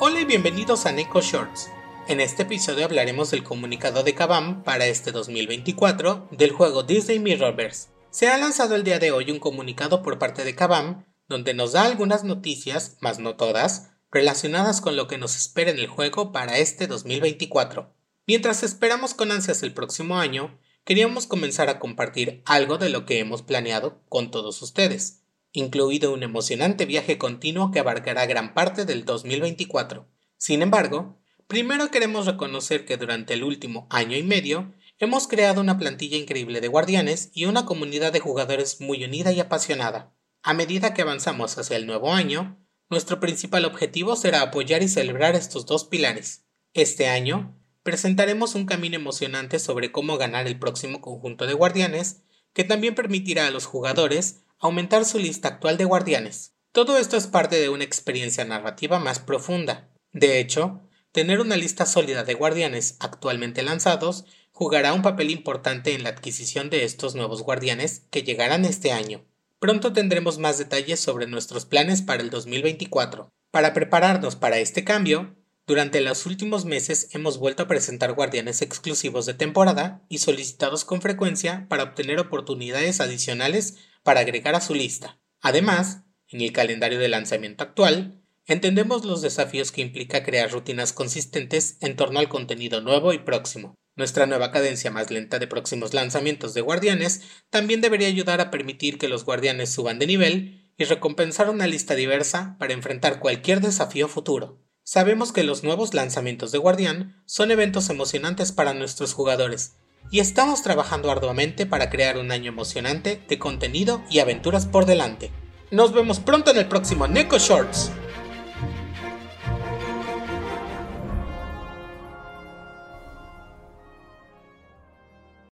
Hola y bienvenidos a Neko Shorts. En este episodio hablaremos del comunicado de Kabam para este 2024 del juego Disney Mirrorverse. Se ha lanzado el día de hoy un comunicado por parte de Kabam donde nos da algunas noticias, más no todas, relacionadas con lo que nos espera en el juego para este 2024. Mientras esperamos con ansias el próximo año, queríamos comenzar a compartir algo de lo que hemos planeado con todos ustedes incluido un emocionante viaje continuo que abarcará gran parte del 2024. Sin embargo, primero queremos reconocer que durante el último año y medio hemos creado una plantilla increíble de guardianes y una comunidad de jugadores muy unida y apasionada. A medida que avanzamos hacia el nuevo año, nuestro principal objetivo será apoyar y celebrar estos dos pilares. Este año, presentaremos un camino emocionante sobre cómo ganar el próximo conjunto de guardianes, que también permitirá a los jugadores aumentar su lista actual de guardianes. Todo esto es parte de una experiencia narrativa más profunda. De hecho, tener una lista sólida de guardianes actualmente lanzados jugará un papel importante en la adquisición de estos nuevos guardianes que llegarán este año. Pronto tendremos más detalles sobre nuestros planes para el 2024. Para prepararnos para este cambio, durante los últimos meses hemos vuelto a presentar guardianes exclusivos de temporada y solicitados con frecuencia para obtener oportunidades adicionales para agregar a su lista. Además, en el calendario de lanzamiento actual, entendemos los desafíos que implica crear rutinas consistentes en torno al contenido nuevo y próximo. Nuestra nueva cadencia más lenta de próximos lanzamientos de guardianes también debería ayudar a permitir que los guardianes suban de nivel y recompensar una lista diversa para enfrentar cualquier desafío futuro. Sabemos que los nuevos lanzamientos de guardián son eventos emocionantes para nuestros jugadores y estamos trabajando arduamente para crear un año emocionante de contenido y aventuras por delante. Nos vemos pronto en el próximo Neko Shorts.